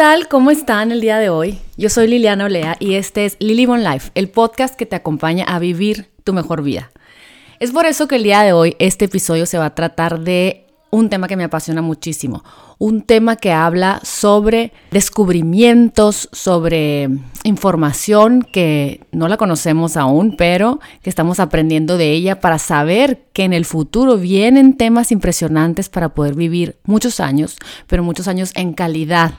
tal? ¿Cómo están el día de hoy? Yo soy Liliana Olea y este es Lily Bon Life, el podcast que te acompaña a vivir tu mejor vida. Es por eso que el día de hoy este episodio se va a tratar de un tema que me apasiona muchísimo, un tema que habla sobre descubrimientos, sobre información que no la conocemos aún, pero que estamos aprendiendo de ella para saber que en el futuro vienen temas impresionantes para poder vivir muchos años, pero muchos años en calidad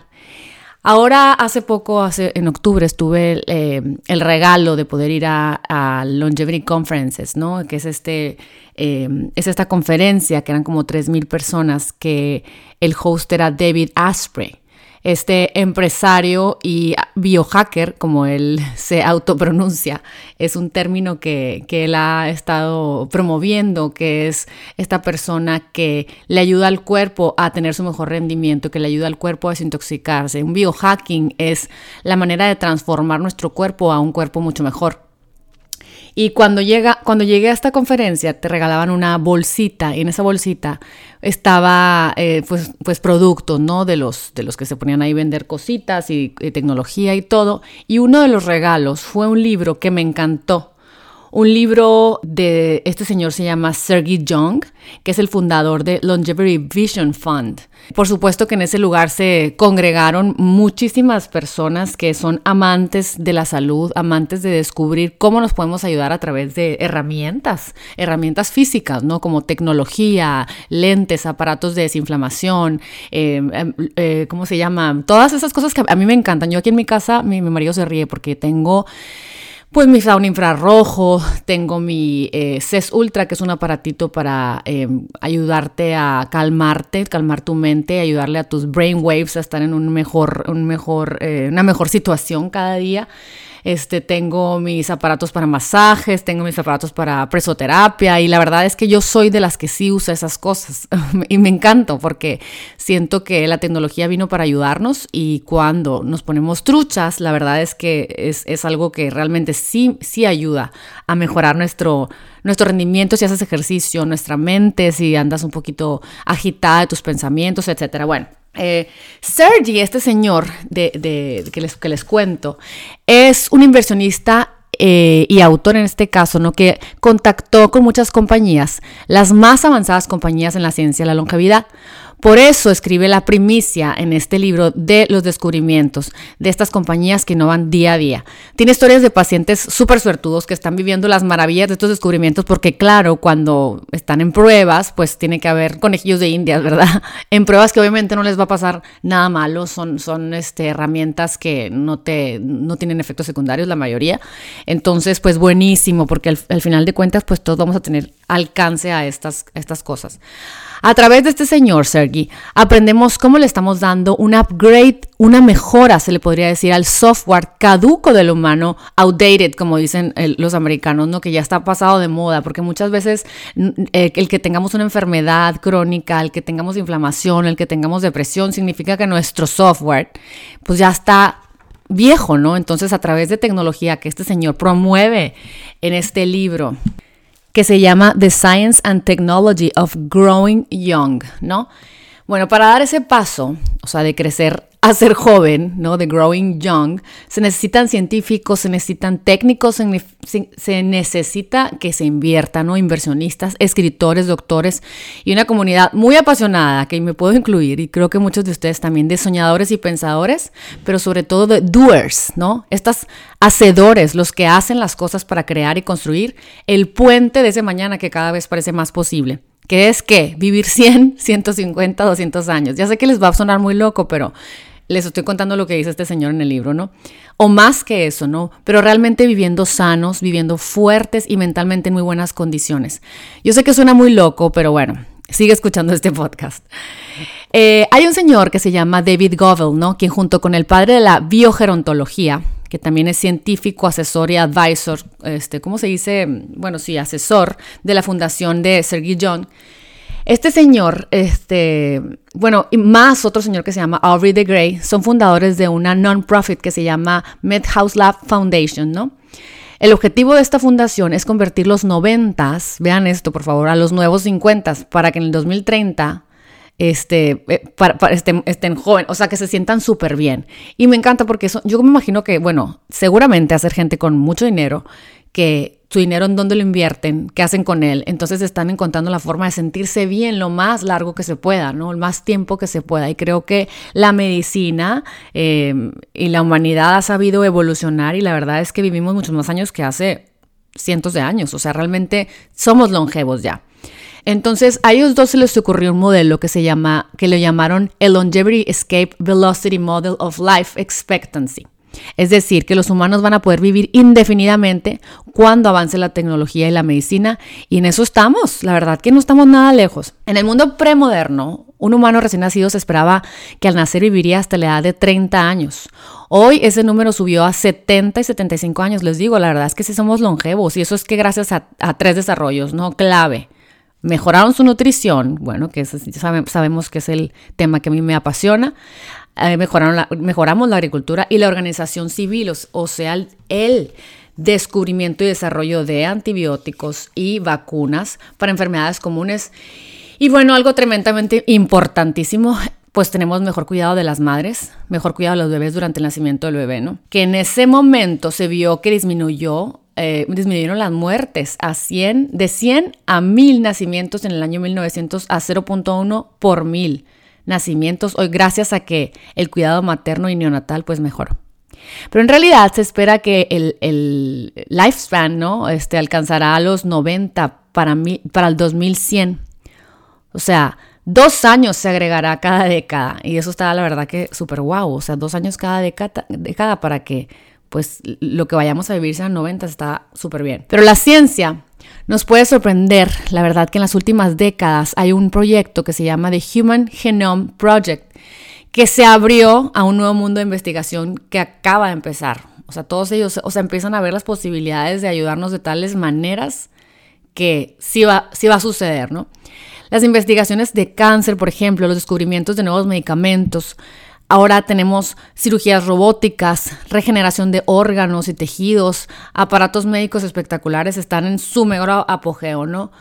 Ahora, hace poco, hace, en octubre, estuve eh, el regalo de poder ir a, Longevity Conferences, ¿no? Que es, este, eh, es esta conferencia que eran como 3.000 personas que el host era David Asprey este empresario y biohacker, como él se autopronuncia, es un término que, que, él ha estado promoviendo, que es esta persona que le ayuda al cuerpo a tener su mejor rendimiento, que le ayuda al cuerpo a desintoxicarse. Un biohacking es la manera de transformar nuestro cuerpo a un cuerpo mucho mejor. Y cuando, llega, cuando llegué a esta conferencia, te regalaban una bolsita y en esa bolsita estaba eh, pues, pues productos, ¿no? De los, de los que se ponían ahí a vender cositas y, y tecnología y todo. Y uno de los regalos fue un libro que me encantó un libro de este señor se llama Sergey Jung, que es el fundador de Longevity Vision Fund. Por supuesto que en ese lugar se congregaron muchísimas personas que son amantes de la salud, amantes de descubrir cómo nos podemos ayudar a través de herramientas, herramientas físicas, ¿no? Como tecnología, lentes, aparatos de desinflamación, eh, em, eh, ¿cómo se llama? Todas esas cosas que a mí me encantan. Yo aquí en mi casa, mi marido se ríe porque tengo pues mi sauna infrarrojo, tengo mi eh, CES Ultra, que es un aparatito para eh, ayudarte a calmarte, calmar tu mente, ayudarle a tus brain waves a estar en un mejor, un mejor, eh, una mejor situación cada día. Este, tengo mis aparatos para masajes, tengo mis aparatos para presoterapia y la verdad es que yo soy de las que sí usa esas cosas y me encanto porque siento que la tecnología vino para ayudarnos y cuando nos ponemos truchas, la verdad es que es, es algo que realmente sí, sí ayuda a mejorar nuestro, nuestro rendimiento si haces ejercicio, nuestra mente, si andas un poquito agitada de tus pensamientos, etcétera. Bueno. Eh, Sergi, este señor de, que, les, que, les, cuento, es un inversionista eh, y autor en este caso, ¿no? que contactó con muchas compañías, las más avanzadas compañías en la ciencia de la longevidad, por eso escribe la primicia en este libro de los descubrimientos de estas compañías que innovan día a día. Tiene historias de pacientes súper suertudos que están viviendo las maravillas de estos descubrimientos porque claro, cuando están en pruebas, pues tiene que haber conejillos de indias, ¿verdad? En pruebas que obviamente no les va a pasar nada malo, son, son este, herramientas que no, te, no tienen efectos secundarios la mayoría. Entonces, pues buenísimo porque al, final de cuentas, pues todos vamos a tener alcance a estas, estas cosas. A través de este señor, Sergi, aprendemos cómo le estamos dando un upgrade, una mejora, se le podría decir, al software caduco del humano, outdated, como dicen los americanos, ¿no? que ya está pasado de moda, porque muchas veces eh, el que tengamos una enfermedad crónica, el que tengamos inflamación, el que tengamos depresión, significa que nuestro software, pues ya está viejo, ¿no? Entonces, a través de tecnología que este señor promueve en este libro, que se llama The Science and Technology of Growing Young, ¿no? Bueno, para dar ese paso, o sea, de crecer a ser joven, ¿no? De growing young, se necesitan científicos, se necesitan técnicos, se, necesita que se inviertan, ¿no? Inversionistas, escritores, doctores y una comunidad muy apasionada que me puedo incluir y creo que muchos de ustedes también de soñadores y pensadores, pero sobre todo de doers, ¿no? Estas hacedores, los que hacen las cosas para crear y construir el puente de ese mañana que cada vez parece más posible que es que vivir 100, 150, 200 años. Ya sé que les va a sonar muy loco, pero les estoy contando lo que dice este señor en el libro, ¿no? O más que eso, ¿no? Pero realmente viviendo sanos, viviendo fuertes y mentalmente en muy buenas condiciones. Yo sé que suena muy loco, pero bueno, sigue escuchando este podcast. Eh, hay un señor que se llama David Govell, ¿no? Quien junto con el padre de la biogerontología, que también es científico, asesor y advisor, este, ¿cómo se dice? Bueno, sí, asesor de la fundación de Sergey John, este señor, este, bueno, y más otro señor que se llama Aubrey de Grey, son fundadores de una non-profit que se llama MedHouse Lab Foundation, ¿no? El objetivo de esta fundación es convertir los noventas, vean esto por favor, a los nuevos 50 para que en el 2030 este, eh, para, estén, estén jóvenes, o sea, que se sientan súper bien. Y me encanta porque eso, yo me imagino que, bueno, seguramente hacer gente con mucho dinero que su dinero en dónde lo invierten, qué hacen con él. Entonces están encontrando la forma de sentirse bien lo más largo que se pueda, ¿no? El más tiempo que se pueda. Y creo que la medicina eh, y la humanidad ha sabido evolucionar y la verdad es que vivimos muchos más años que hace cientos de años. O sea, realmente somos longevos ya. Entonces, a ellos dos se les ocurrió un modelo que se llama, que lo llamaron el Longevity Escape Velocity Model of Life Expectancy. Es decir, que los humanos van a poder vivir indefinidamente cuando avance la tecnología y la medicina, y en eso estamos, la verdad que no estamos nada lejos. En el mundo premoderno, un humano recién nacido se esperaba que al nacer viviría hasta la edad de 30 años. Hoy ese número subió a 70 y 75 años, les digo, la verdad es que sí somos longevos, y eso es que gracias a, tres desarrollos, ¿no? Clave. Mejoraron su nutrición, bueno, que sabemos que es el tema que a mí me apasiona. Eh, mejoraron mejoramos la agricultura y la organización civil, o, sea, el, descubrimiento y desarrollo de antibióticos y vacunas para enfermedades comunes. Y bueno, algo tremendamente importantísimo, pues tenemos mejor cuidado de las madres, mejor cuidado de los bebés durante el nacimiento del bebé, ¿no? Que en ese momento se vio que disminuyó, eh, disminuyeron las muertes a 100, de 100 a 1000 nacimientos en el año 1900 a 0.1 por mil nacimientos hoy gracias a que el cuidado materno y neonatal pues mejoró. Pero en realidad se espera que el, el lifespan, ¿no? Este alcanzará a los 90 para, para el 2100. O sea, dos años se agregará cada década. Y eso está, la verdad, que súper guau. O sea, dos años cada década, década para que, pues, lo que vayamos a vivir sean 90 está súper bien. Pero la ciencia nos puede sorprender, la verdad, que en las últimas décadas hay un proyecto que se llama The Human Genome Project, que se abrió a un nuevo mundo de investigación que acaba de empezar. O sea, todos ellos, o sea, empiezan a ver las posibilidades de ayudarnos de tales maneras que sí va, sí va a suceder, ¿no? Las investigaciones de cáncer, por ejemplo, los descubrimientos de nuevos medicamentos, Ahora tenemos cirugías robóticas, regeneración de órganos y tejidos, aparatos médicos espectaculares están en su mejor apogeo, ¿no?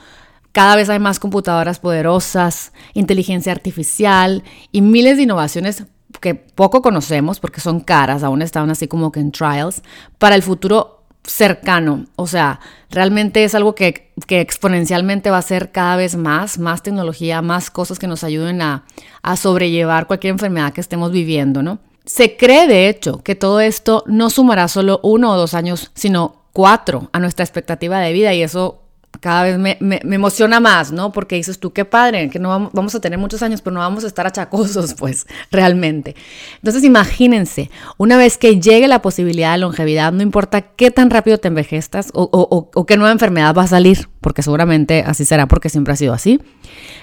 Cada vez hay más computadoras poderosas, inteligencia artificial y miles de innovaciones que poco conocemos porque son caras, aún están así como que en trials, para el futuro cercano. O sea, realmente es algo que, exponencialmente va a ser cada vez más, más tecnología, más cosas que nos ayuden a, a sobrellevar cualquier enfermedad que estemos viviendo, ¿no? Se cree, de hecho, que todo esto no sumará solo uno o dos años, sino cuatro a nuestra expectativa de vida y eso cada vez me, emociona más, ¿no? Porque dices tú, qué padre, que no vamos, a tener muchos años, pero no vamos a estar achacosos, pues, realmente. Entonces, imagínense, una vez que llegue la posibilidad de longevidad, no importa qué tan rápido te envejeztas o, o qué nueva enfermedad va a salir, porque seguramente así será, porque siempre ha sido así,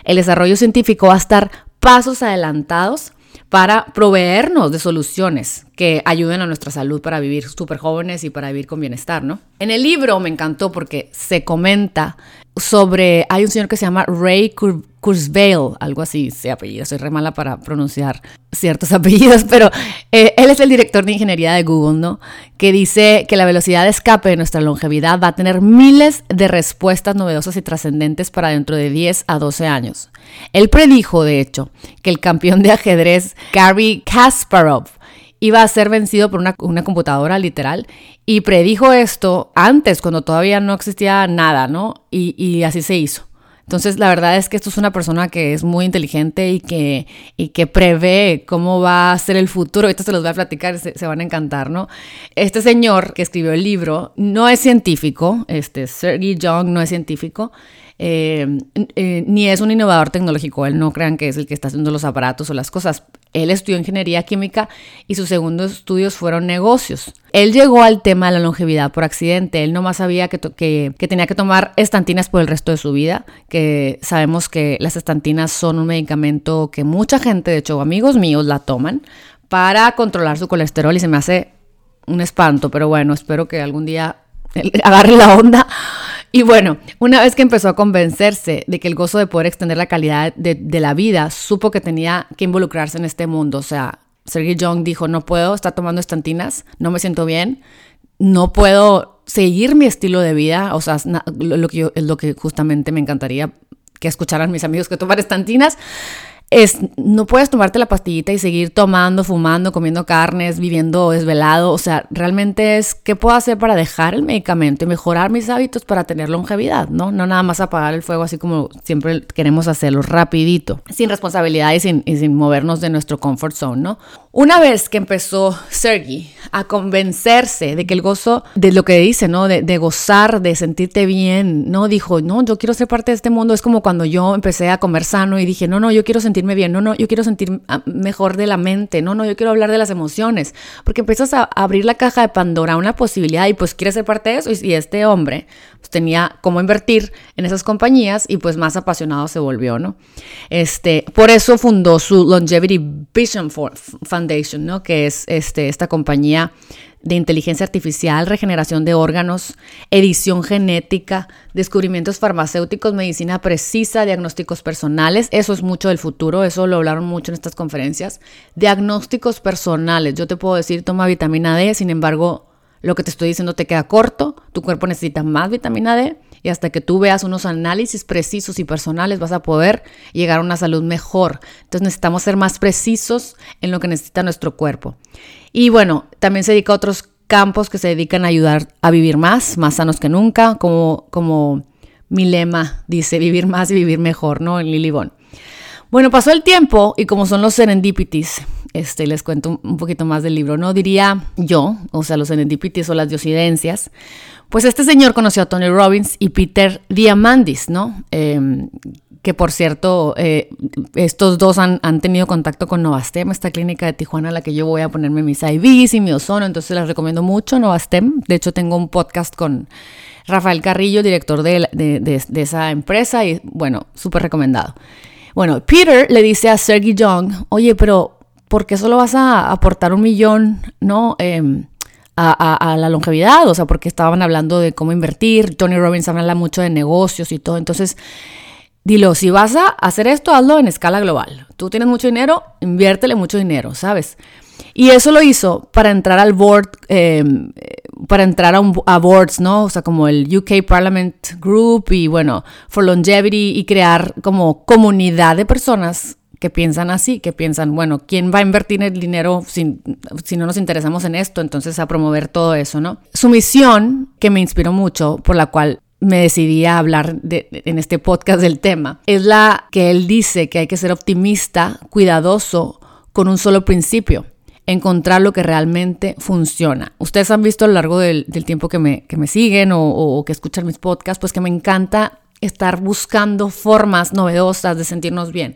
el desarrollo científico va a estar pasos adelantados para proveernos de soluciones que ayuden a nuestra salud para vivir súper jóvenes y para vivir con bienestar, ¿no? En el libro me encantó porque se comenta sobre, hay un señor que se llama Ray Kurzweil, algo así se apellida, soy re mala para pronunciar ciertos apellidos, pero eh, él es el director de ingeniería de Google, ¿no? Que dice que la velocidad de escape de nuestra longevidad va a tener miles de respuestas novedosas y trascendentes para dentro de 10 a 12 años. Él predijo, de hecho, que el campeón de ajedrez Gary Kasparov iba a ser vencido por una, computadora literal y predijo esto antes, cuando todavía no existía nada, ¿no? Y, así se hizo. Entonces, la verdad es que esto es una persona que es muy inteligente y que, y que prevé cómo va a ser el futuro. Ahorita se los voy a platicar, se, se, van a encantar, ¿no? Este señor que escribió el libro no es científico, este Sergey Young no es científico, eh, eh, ni es un innovador tecnológico. Él no crean que es el que está haciendo los aparatos o las cosas. Él estudió ingeniería química y sus segundos estudios fueron negocios. Él llegó al tema de la longevidad por accidente. Él nomás sabía que, que, tenía que tomar estantinas por el resto de su vida, que sabemos que las estantinas son un medicamento que mucha gente, de hecho amigos míos, la toman para controlar su colesterol y se me hace un espanto, pero bueno, espero que algún día agarre la onda y bueno, una vez que empezó a convencerse de que el gozo de poder extender la calidad de, la vida, supo que tenía que involucrarse en este mundo. O sea, Sergey Young dijo, no puedo estar tomando estantinas, no me siento bien, no puedo seguir mi estilo de vida. O sea, lo, que es lo que justamente me encantaría que escucharan mis amigos que toman estantinas. Es, no puedes tomarte la pastillita y seguir tomando, fumando, comiendo carnes, viviendo desvelado. O sea, realmente es qué puedo hacer para dejar el medicamento y mejorar mis hábitos para tener longevidad, ¿no? No nada más apagar el fuego así como siempre queremos hacerlo, rapidito, sin responsabilidad y sin, y sin movernos de nuestro comfort zone, ¿no? Una vez que empezó Sergi a convencerse de que el gozo, de lo que dice, ¿no? De, gozar, de sentirte bien, ¿no? Dijo, no, yo quiero ser parte de este mundo. Es como cuando yo empecé a comer sano y dije, no, no, yo quiero sentirme bien, no, no, yo quiero sentir ah, mejor de la mente, no, no, yo quiero hablar de las emociones. Porque empiezas a abrir la caja de Pandora, una posibilidad y pues quieres ser parte de eso. Y, este hombre pues, tenía cómo invertir en esas compañías y pues más apasionado se volvió, ¿no? Este, por eso fundó su Longevity Vision Foundation, ¿no? Que es este, esta compañía de inteligencia artificial, regeneración de órganos, edición genética, descubrimientos farmacéuticos, medicina precisa, diagnósticos personales. Eso es mucho del futuro, eso lo hablaron mucho en estas conferencias. Diagnósticos personales. Yo te puedo decir, toma vitamina D, sin embargo, lo que te estoy diciendo te queda corto, tu cuerpo necesita más vitamina D y hasta que tú veas unos análisis precisos y personales vas a poder llegar a una salud mejor. Entonces necesitamos ser más precisos en lo que necesita nuestro cuerpo. Y bueno, también se dedica a otros campos que se dedican a ayudar a vivir más, más sanos que nunca, como, como mi lema dice, vivir más y vivir mejor, ¿no? En Lilibón. Bueno, pasó el tiempo y como son los serendipities, este, les cuento un poquito más del libro, ¿no? Diría yo, o sea, los serendipities o las diosidencias, pues este señor conoció a Tony Robbins y Peter Diamandis, ¿no? Em, que por cierto, eh, estos dos han, han, tenido contacto con Novastem, esta clínica de Tijuana a la que yo voy a ponerme mis IVs y mi ozono, entonces les recomiendo mucho Novastem. De hecho, tengo un podcast con Rafael Carrillo, director de, de, de, de esa empresa, y bueno, súper recomendado. Bueno, Peter le dice a Sergey Young, oye, pero ¿por qué solo vas a aportar un millón, no? Eh, a, a, la longevidad, o sea, porque estaban hablando de cómo invertir, Tony Robbins habla mucho de negocios y todo, entonces dilo, si vas a hacer esto, hazlo en escala global. Tú tienes mucho dinero, inviértele mucho dinero, ¿sabes? Y eso lo hizo para entrar al board, eh, para entrar a, un, a, boards, ¿no? O sea, como el UK Parliament Group y bueno, for Longevity y crear como comunidad de personas que piensan así, que piensan, bueno, ¿quién va a invertir el dinero si, si no nos interesamos en esto? Entonces a promover todo eso, ¿no? Su misión, que me inspiró mucho, por la cual me decidí a hablar de, en este podcast del tema, es la que él dice que hay que ser optimista, cuidadoso, con un solo principio encontrar lo que realmente funciona. Ustedes han visto a lo largo del, del tiempo que me, que me siguen o, o, que escuchan mis podcasts, pues que me encanta estar buscando formas novedosas de sentirnos bien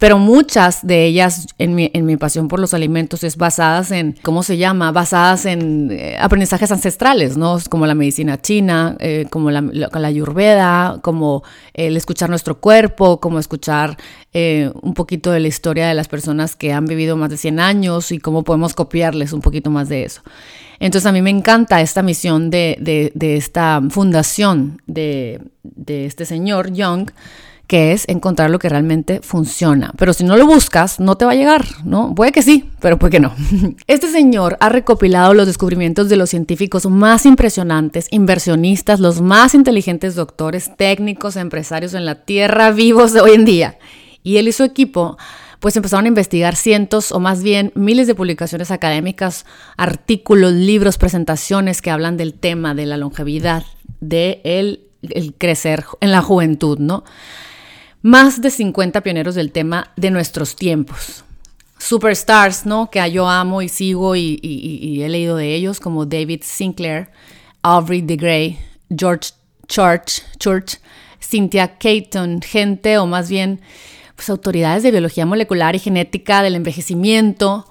pero muchas de ellas en mi, en mi, pasión por los alimentos es basadas en, ¿cómo se llama? Basadas en eh, aprendizajes ancestrales, ¿no? Como la medicina china, eh, como la, la, la, ayurveda, como el escuchar nuestro cuerpo, como escuchar eh, un poquito de la historia de las personas que han vivido más de 100 años y cómo podemos copiarles un poquito más de eso. Entonces a mí me encanta esta misión de, de, esta fundación de, de este señor Young, que es encontrar lo que realmente funciona. Pero si no lo buscas, no te va a llegar, ¿no? Puede que sí, pero puede que no. Este señor ha recopilado los descubrimientos de los científicos más impresionantes, inversionistas, los más inteligentes doctores, técnicos, empresarios en la Tierra vivos de hoy en día. Y él y su equipo pues empezaron a investigar cientos o más bien miles de publicaciones académicas, artículos, libros, presentaciones que hablan del tema de la longevidad, de el, crecer en la juventud, ¿no? Más de 50 pioneros del tema de nuestros tiempos. Superstars, ¿no? Que yo amo y sigo y he leído de ellos, como David Sinclair, Aubrey de Grey, George Church, Church, Cynthia Caton, gente o más bien pues, autoridades de biología molecular y genética del envejecimiento,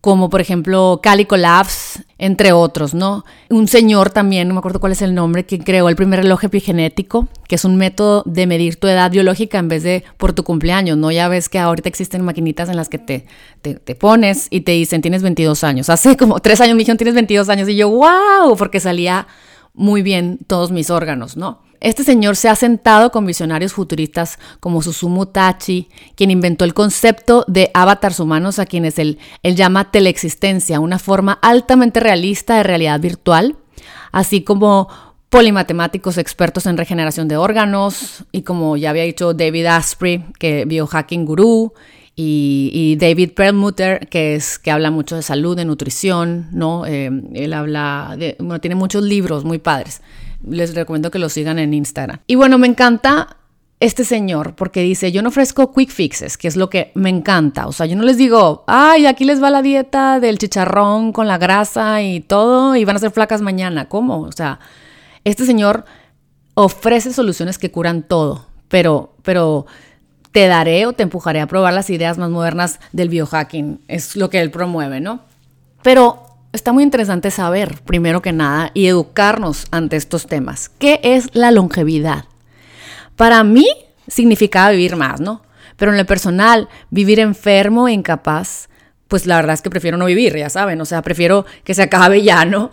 como por ejemplo Calico Labs, entre otros, ¿no? Un señor también, no me acuerdo cuál es el nombre, que creó el primer reloj epigenético, que es un método de medir tu edad biológica en vez de por tu cumpleaños, ¿no? Ya ves que ahorita existen maquinitas en las que te, te, pones y te dicen, tienes 22 años. Hace como tres años me dijeron, tienes 22 años, y yo, wow, porque salía muy bien todos mis órganos, ¿no? Este señor se ha sentado con visionarios futuristas como Susumu Tachi, quien inventó el concepto de avatars humanos a quienes él, llama teleexistencia, una forma altamente realista de realidad virtual, así como polimatemáticos expertos en regeneración de órganos y como ya había dicho David Asprey, que biohacking gurú, y, David Perlmutter, que, es, que habla mucho de salud, de nutrición, ¿no? Eh, él habla, bueno, tiene muchos libros muy padres. Les recomiendo que lo sigan en Instagram. Y bueno, me encanta este señor porque dice, yo no ofrezco quick fixes, que es lo que me encanta. O sea, yo no les digo, ay, aquí les va la dieta del chicharrón con la grasa y todo y van a ser flacas mañana. ¿Cómo? O sea, este señor ofrece soluciones que curan todo, pero, pero te daré o te empujaré a probar las ideas más modernas del biohacking. Es lo que él promueve, ¿no? Pero está muy interesante saber, primero que nada, y educarnos ante estos temas. ¿Qué es la longevidad? Para mí significaba vivir más, ¿no? Pero en lo personal, vivir enfermo e incapaz, pues la verdad es que prefiero no vivir, ya saben, o sea, prefiero que se acabe ya, ¿no?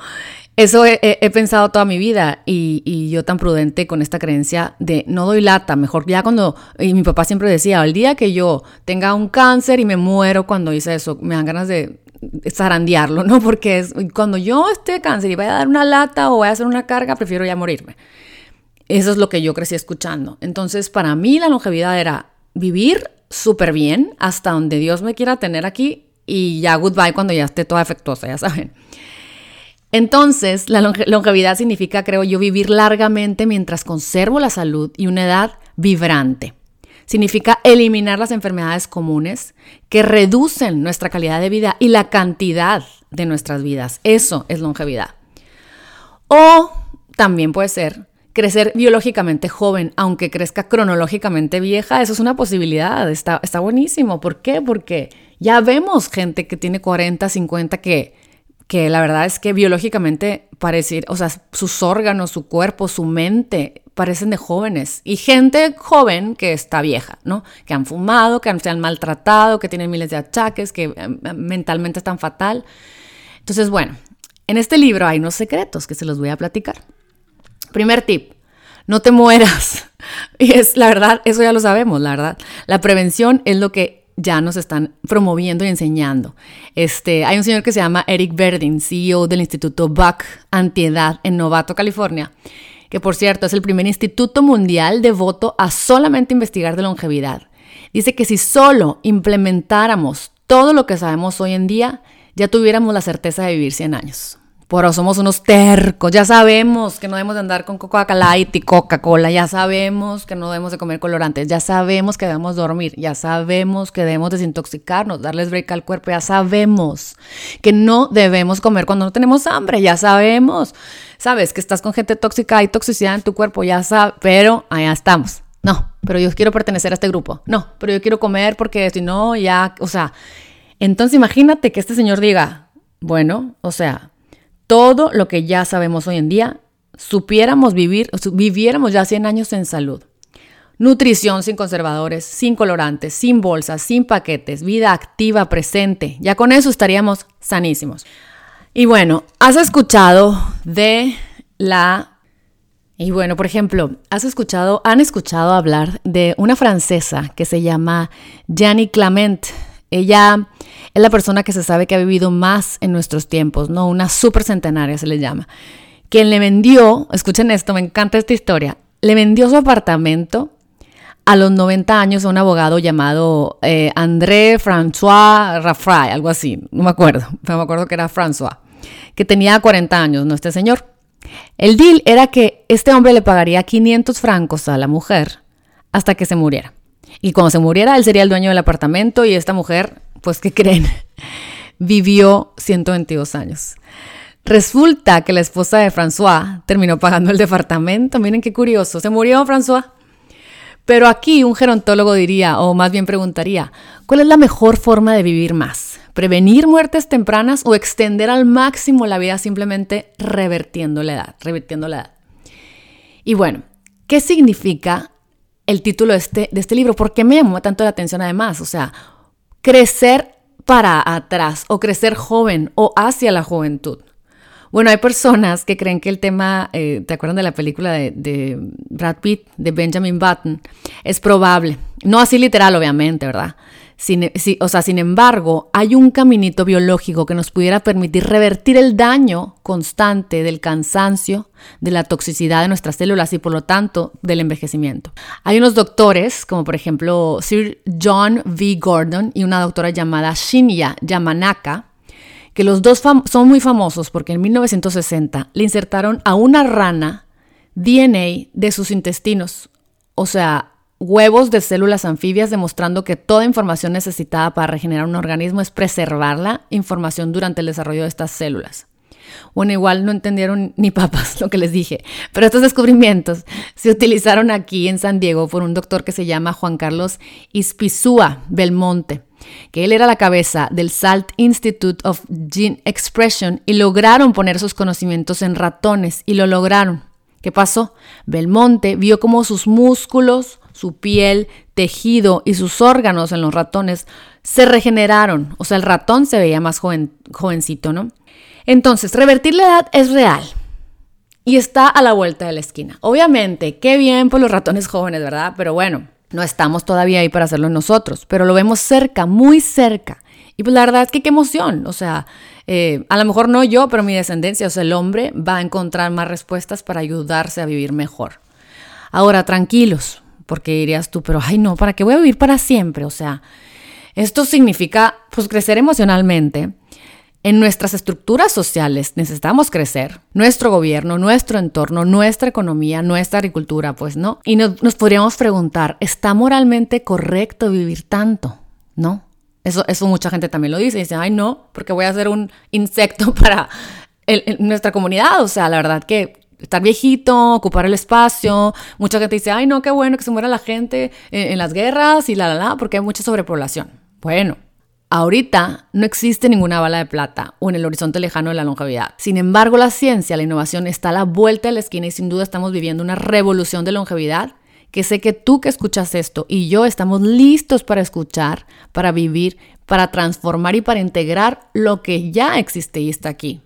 Eso he, pensado toda mi vida y, yo tan prudente con esta creencia de no doy lata, mejor ya cuando, y mi papá siempre decía, el día que yo tenga un cáncer y me muero cuando hice eso, me dan ganas de zarandearlo, ¿no? Porque es, cuando yo esté cáncer y vaya a dar una lata o voy a hacer una carga, prefiero ya morirme. Eso es lo que yo crecí escuchando. Entonces, para mí la longevidad era vivir súper bien hasta donde Dios me quiera tener aquí y ya goodbye cuando ya esté toda afectuosa, ya saben. Entonces, la longevidad significa, creo yo, vivir largamente mientras conservo la salud y una edad vibrante. Significa eliminar las enfermedades comunes que reducen nuestra calidad de vida y la cantidad de nuestras vidas. Eso es longevidad. O también puede ser crecer biológicamente joven, aunque crezca cronológicamente vieja. Eso es una posibilidad. Está, está buenísimo. ¿Por qué? Porque ya vemos gente que tiene 40, 50 que que la verdad es que biológicamente parece, o sea, sus órganos, su cuerpo, su mente parecen de jóvenes y gente joven que está vieja, ¿no? Que han fumado, que se han maltratado, que tienen miles de achaques, que eh, mentalmente están fatal. Entonces, bueno, en este libro hay unos secretos que se los voy a platicar. Primer tip, no te mueras. Y es la verdad, eso ya lo sabemos, la verdad. La prevención es lo que ya nos están promoviendo y enseñando. Este, hay un señor que se llama Eric Verdin, CEO del Instituto Buck Antiedad en Novato, California, que por cierto es el primer instituto mundial devoto a solamente investigar de longevidad. Dice que si solo implementáramos todo lo que sabemos hoy en día, ya tuviéramos la certeza de vivir 100 años. Pero somos unos tercos, ya sabemos que no debemos de andar con Coca-Cola y Coca-Cola, ya sabemos que no debemos de comer colorantes, ya sabemos que debemos dormir, ya sabemos que debemos desintoxicarnos, darles break al cuerpo, ya sabemos que no debemos comer cuando no tenemos hambre, ya sabemos, sabes que estás con gente tóxica, hay toxicidad en tu cuerpo, ya sabes, pero allá estamos. No, pero yo quiero pertenecer a este grupo. No, pero yo quiero comer porque si no, ya, o sea, entonces imagínate que este señor diga, bueno, o sea, todo lo que ya sabemos hoy en día, supiéramos vivir, viviéramos ya 100 años en salud. Nutrición sin conservadores, sin colorantes, sin bolsas, sin paquetes, vida activa presente. Ya con eso estaríamos sanísimos. Y bueno, has escuchado de la... Y bueno, por ejemplo, has escuchado, han escuchado hablar de una francesa que se llama Janny Clement. Ella es la persona que se sabe que ha vivido más en nuestros tiempos, ¿no? Una super centenaria se le llama. Quien le vendió, escuchen esto, me encanta esta historia, le vendió su apartamento a los 90 años a un abogado llamado eh, André François Raffray, algo así, no me acuerdo, pero me acuerdo que era François, que tenía 40 años, ¿no? Este señor. El deal era que este hombre le pagaría 500 francos a la mujer hasta que se muriera. Y cuando se muriera, él sería el dueño del apartamento y esta mujer pues, ¿qué creen? Vivió 122 años. Resulta que la esposa de François terminó pagando el departamento. Miren qué curioso. Se murió François. Pero aquí un gerontólogo diría, o más bien preguntaría, ¿cuál es la mejor forma de vivir más? ¿Prevenir muertes tempranas o extender al máximo la vida simplemente revertiendo la edad? Revirtiendo la edad. Y bueno, ¿qué significa el título de este, de este libro? ¿Por qué me llamó tanto la atención además? O sea, crecer para atrás o crecer joven o hacia la juventud. Bueno, hay personas que creen que el tema, eh, ¿te acuerdan de la película de, Brad Pitt, de Benjamin Button? Es probable. No así literal, obviamente, ¿verdad? Sin, o sea, sin embargo, hay un caminito biológico que nos pudiera permitir revertir el daño constante del cansancio, de la toxicidad de nuestras células y por lo tanto del envejecimiento. Hay unos doctores, como por ejemplo Sir John V. Gordon y una doctora llamada Shinya Yamanaka, que los dos son muy famosos porque en 1960 le insertaron a una rana DNA de sus intestinos, o sea, huevos de células anfibias demostrando que toda información necesitada para regenerar un organismo es preservar la información durante el desarrollo de estas células. Bueno, igual no entendieron ni papas lo que les dije, pero estos descubrimientos se utilizaron aquí en San Diego por un doctor que se llama Juan Carlos Ispizúa Belmonte, que él era la cabeza del SALT Institute of Gene Expression y lograron poner sus conocimientos en ratones y lo lograron. ¿Qué pasó? Belmonte vio cómo sus músculos, su piel, tejido y sus órganos en los ratones se regeneraron. O sea, el ratón se veía más joven, jovencito, ¿no? Entonces, revertir la edad es real y está a la vuelta de la esquina. Obviamente, qué bien por los ratones jóvenes, ¿verdad? Pero bueno, no estamos todavía ahí para hacerlo nosotros, pero lo vemos cerca, muy cerca. Y pues la verdad es que qué emoción, o sea, eh, a lo mejor no yo, pero mi descendencia, o sea, el hombre va a encontrar más respuestas para ayudarse a vivir mejor. Ahora, tranquilos, porque dirías tú, pero ay no, ¿para qué voy a vivir para siempre? O sea, esto significa pues crecer emocionalmente. En nuestras estructuras sociales necesitamos crecer, nuestro gobierno, nuestro entorno, nuestra economía, nuestra agricultura, pues no. Y nos, podríamos preguntar, ¿está moralmente correcto vivir tanto? ¿No? Eso, eso mucha gente también lo dice, dice, ay no, porque voy a ser un insecto para nuestra comunidad. O sea, la verdad que estar viejito, ocupar el espacio. Mucha gente dice, ay, no, qué bueno que se muera la gente en, las guerras y la, la, la, porque hay mucha sobrepoblación. Bueno, ahorita no existe ninguna bala de plata o en el horizonte lejano de la longevidad. Sin embargo, la ciencia, la innovación está a la vuelta de la esquina y sin duda estamos viviendo una revolución de longevidad que sé que tú que escuchas esto y yo estamos listos para escuchar, para vivir, para transformar y para integrar lo que ya existe y está aquí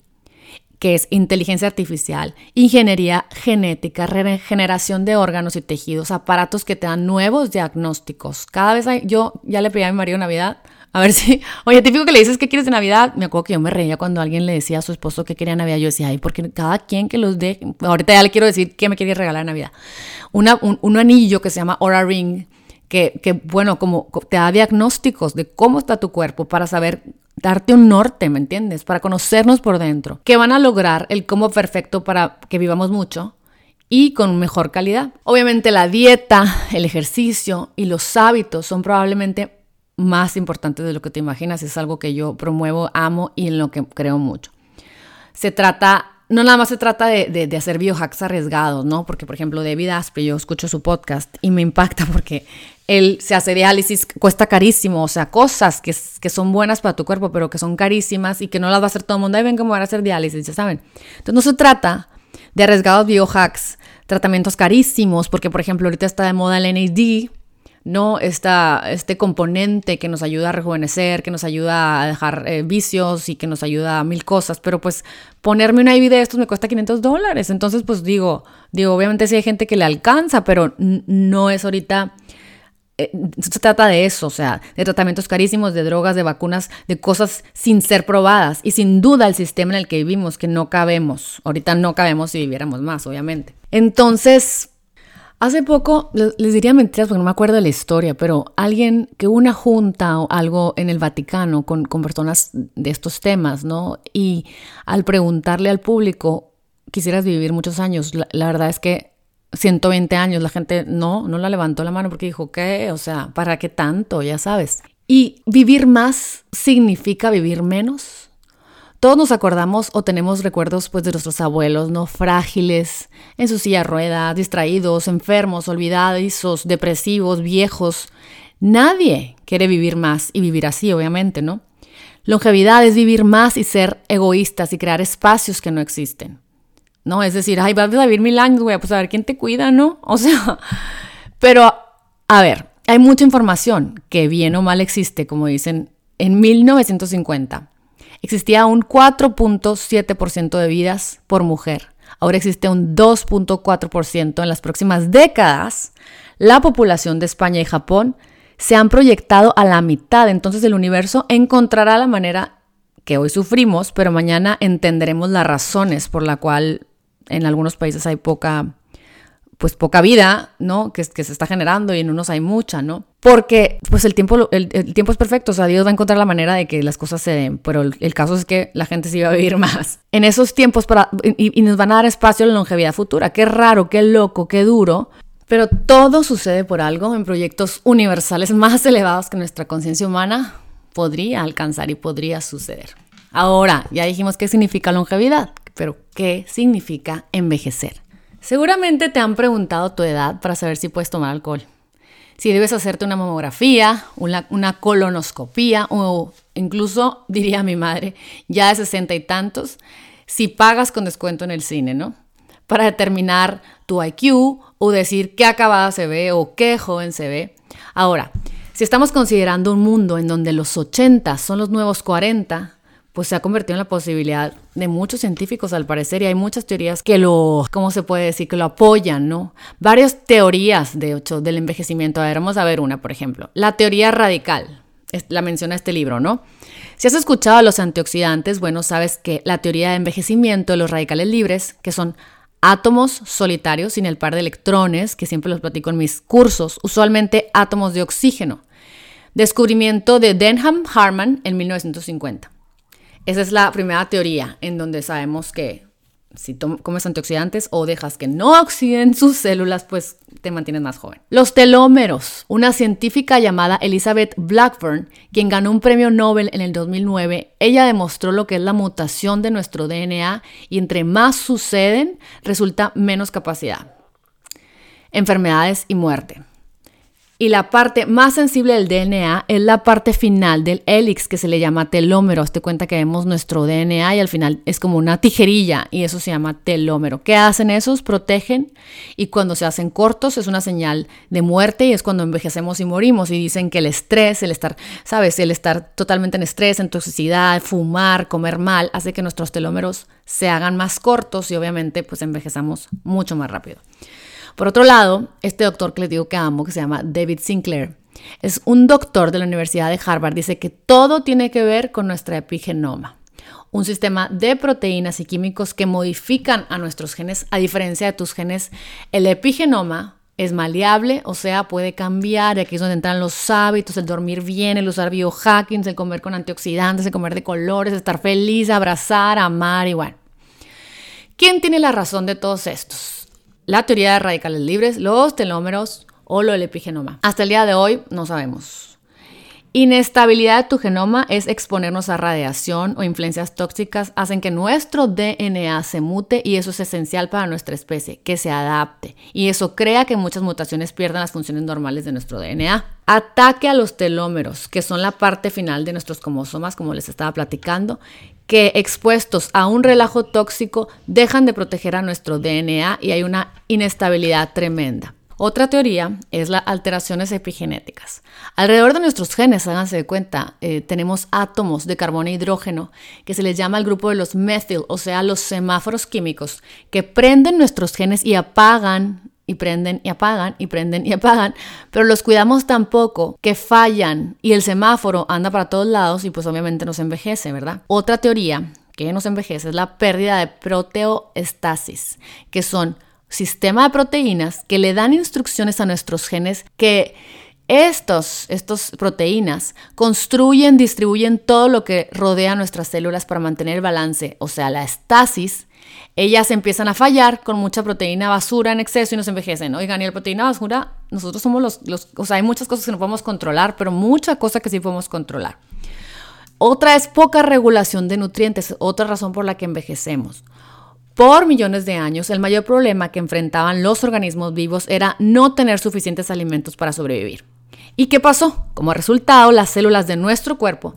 que es inteligencia artificial, ingeniería genética, regeneración de órganos y tejidos, aparatos que te dan nuevos diagnósticos. Cada vez yo ya le pedí a mi marido Navidad, a ver si, oye, típico que le dices qué quieres de Navidad, me acuerdo que yo me reía cuando alguien le decía a su esposo que quería Navidad, yo decía, ay, porque cada quien que los dé, ahorita ya le quiero decir qué me quiere regalar Navidad. Una, un, un anillo que se llama Aura Ring, que, que, bueno, como te da diagnósticos de cómo está tu cuerpo para saber darte un norte, ¿me entiendes? Para conocernos por dentro, que van a lograr el cómo perfecto para que vivamos mucho y con mejor calidad. Obviamente la dieta, el ejercicio y los hábitos son probablemente más importantes de lo que te imaginas. Es algo que yo promuevo, amo y en lo que creo mucho. Se trata no nada más se trata de, hacer biohacks arriesgados, ¿no? Porque, por ejemplo, David Asprey, yo escucho su podcast y me impacta porque él se hace diálisis, cuesta carísimo, o sea, cosas que, que son buenas para tu cuerpo, pero que son carísimas y que no las va a hacer todo el mundo. Ahí ven cómo van a hacer diálisis, ya saben. Entonces, no se trata de arriesgados biohacks, tratamientos carísimos, porque, por ejemplo, ahorita está de moda el NAD, ¿no? Esta, este componente que nos ayuda a rejuvenecer, que nos ayuda a dejar eh, vicios y que nos ayuda a mil cosas, pero pues ponerme una IV de estos me cuesta 500 dólares, entonces pues digo, digo, obviamente sí hay gente que le alcanza, pero no es ahorita... Eh, se trata de eso, o sea, de tratamientos carísimos, de drogas, de vacunas, de cosas sin ser probadas y sin duda el sistema en el que vivimos, que no cabemos. Ahorita no cabemos si viviéramos más, obviamente. Entonces, Hace poco, les diría mentiras porque no me acuerdo de la historia, pero alguien que una junta o algo en el Vaticano con, personas de estos temas, ¿no? Y al preguntarle al público, quisieras vivir muchos años, la, verdad es que 120 años, la gente no, no la levantó la mano porque dijo, ¿qué? O sea, ¿para qué tanto? Ya sabes. Y vivir más significa vivir menos. Todos nos acordamos o tenemos recuerdos pues de nuestros abuelos, ¿no? Frágiles, en su silla rueda, distraídos, enfermos, olvidadizos, depresivos, viejos. Nadie quiere vivir más y vivir así, obviamente, ¿no? Longevidad es vivir más y ser egoístas y crear espacios que no existen. ¿No? Es decir, ay, vas a vivir mil años, güey, pues a ver quién te cuida, ¿no? O sea, pero, a ver, hay mucha información que bien o mal existe, como dicen, en 1950 existía un 4.7% de vidas por mujer. Ahora existe un 2.4% en las próximas décadas. La población de España y Japón se han proyectado a la mitad. Entonces el universo encontrará la manera que hoy sufrimos, pero mañana entenderemos las razones por la cual en algunos países hay poca pues poca vida, ¿no? Que, se está generando y en unos hay mucha, ¿no? Porque pues el tiempo, el, tiempo es perfecto, o sea, Dios va a encontrar la manera de que las cosas se den, pero el, caso es que la gente sí va a vivir más. En esos tiempos para, y, y nos van a dar espacio a la longevidad futura. Qué raro, qué loco, qué duro. Pero todo sucede por algo en proyectos universales más elevados que nuestra conciencia humana podría alcanzar y podría suceder. Ahora, ya dijimos qué significa longevidad, pero ¿qué significa envejecer? Seguramente te han preguntado tu edad para saber si puedes tomar alcohol. Si debes hacerte una mamografía, una, colonoscopía o incluso, diría mi madre, ya de sesenta y tantos, si pagas con descuento en el cine, ¿no? Para determinar tu IQ o decir qué acabada se ve o qué joven se ve. Ahora, si estamos considerando un mundo en donde los 80 son los nuevos 40, pues se ha convertido en la posibilidad de muchos científicos al parecer y hay muchas teorías que lo, ¿cómo se puede decir? Que lo apoyan, ¿no? Varias teorías, de hecho, del envejecimiento. A ver, vamos a ver una, por ejemplo. La teoría radical, la menciona este libro, ¿no? Si has escuchado a los antioxidantes, bueno, sabes que la teoría de envejecimiento de los radicales libres, que son átomos solitarios sin el par de electrones, que siempre los platico en mis cursos, usualmente átomos de oxígeno. Descubrimiento de Denham Harman en 1950. Esa es la primera teoría en donde sabemos que si comes antioxidantes o dejas que no oxiden sus células, pues te mantienes más joven. Los telómeros. Una científica llamada Elizabeth Blackburn, quien ganó un premio Nobel en el 2009, ella demostró lo que es la mutación de nuestro DNA y entre más suceden, resulta menos capacidad. Enfermedades y muerte. Y la parte más sensible del DNA es la parte final del hélix que se le llama telómero. Hazte cuenta que vemos nuestro DNA y al final es como una tijerilla y eso se llama telómero. ¿Qué hacen esos? Protegen y cuando se hacen cortos es una señal de muerte y es cuando envejecemos y morimos. Y dicen que el estrés, el estar, ¿sabes? El estar totalmente en estrés, en toxicidad, fumar, comer mal, hace que nuestros telómeros se hagan más cortos y obviamente pues envejezamos mucho más rápido. Por otro lado, este doctor que les digo que amo, que se llama David Sinclair, es un doctor de la Universidad de Harvard, dice que todo tiene que ver con nuestra epigenoma, un sistema de proteínas y químicos que modifican a nuestros genes, a diferencia de tus genes. El epigenoma es maleable, o sea, puede cambiar, y aquí es donde entran los hábitos, el dormir bien, el usar biohackings, el comer con antioxidantes, el comer de colores, estar feliz, abrazar, amar y bueno. ¿Quién tiene la razón de todos estos? La teoría de radicales libres, los telómeros o lo del epigenoma. Hasta el día de hoy no sabemos. Inestabilidad de tu genoma es exponernos a radiación o influencias tóxicas, hacen que nuestro DNA se mute y eso es esencial para nuestra especie, que se adapte. Y eso crea que muchas mutaciones pierdan las funciones normales de nuestro DNA. Ataque a los telómeros, que son la parte final de nuestros cromosomas, como les estaba platicando, que expuestos a un relajo tóxico dejan de proteger a nuestro DNA y hay una inestabilidad tremenda. Otra teoría es las alteraciones epigenéticas. Alrededor de nuestros genes, háganse de cuenta, eh, tenemos átomos de carbono e hidrógeno que se les llama el grupo de los methyl, o sea, los semáforos químicos que prenden nuestros genes y apagan y prenden y apagan y prenden y apagan, pero los cuidamos tan poco que fallan y el semáforo anda para todos lados y pues obviamente nos envejece, ¿verdad? Otra teoría que nos envejece es la pérdida de proteoestasis, que son sistemas de proteínas que le dan instrucciones a nuestros genes que estos, estos proteínas construyen, distribuyen todo lo que rodea nuestras células para mantener el balance, o sea, la estasis. Ellas empiezan a fallar con mucha proteína basura en exceso y nos envejecen. Oigan, y la proteína basura, nosotros somos los, o sea, hay muchas cosas que no podemos controlar, pero mucha cosa que sí podemos controlar. Otra es poca regulación de nutrientes, otra razón por la que envejecemos. Por millones de años, el mayor problema que enfrentaban los organismos vivos era no tener suficientes alimentos para sobrevivir. ¿Y qué pasó? Como resultado, las células de nuestro cuerpo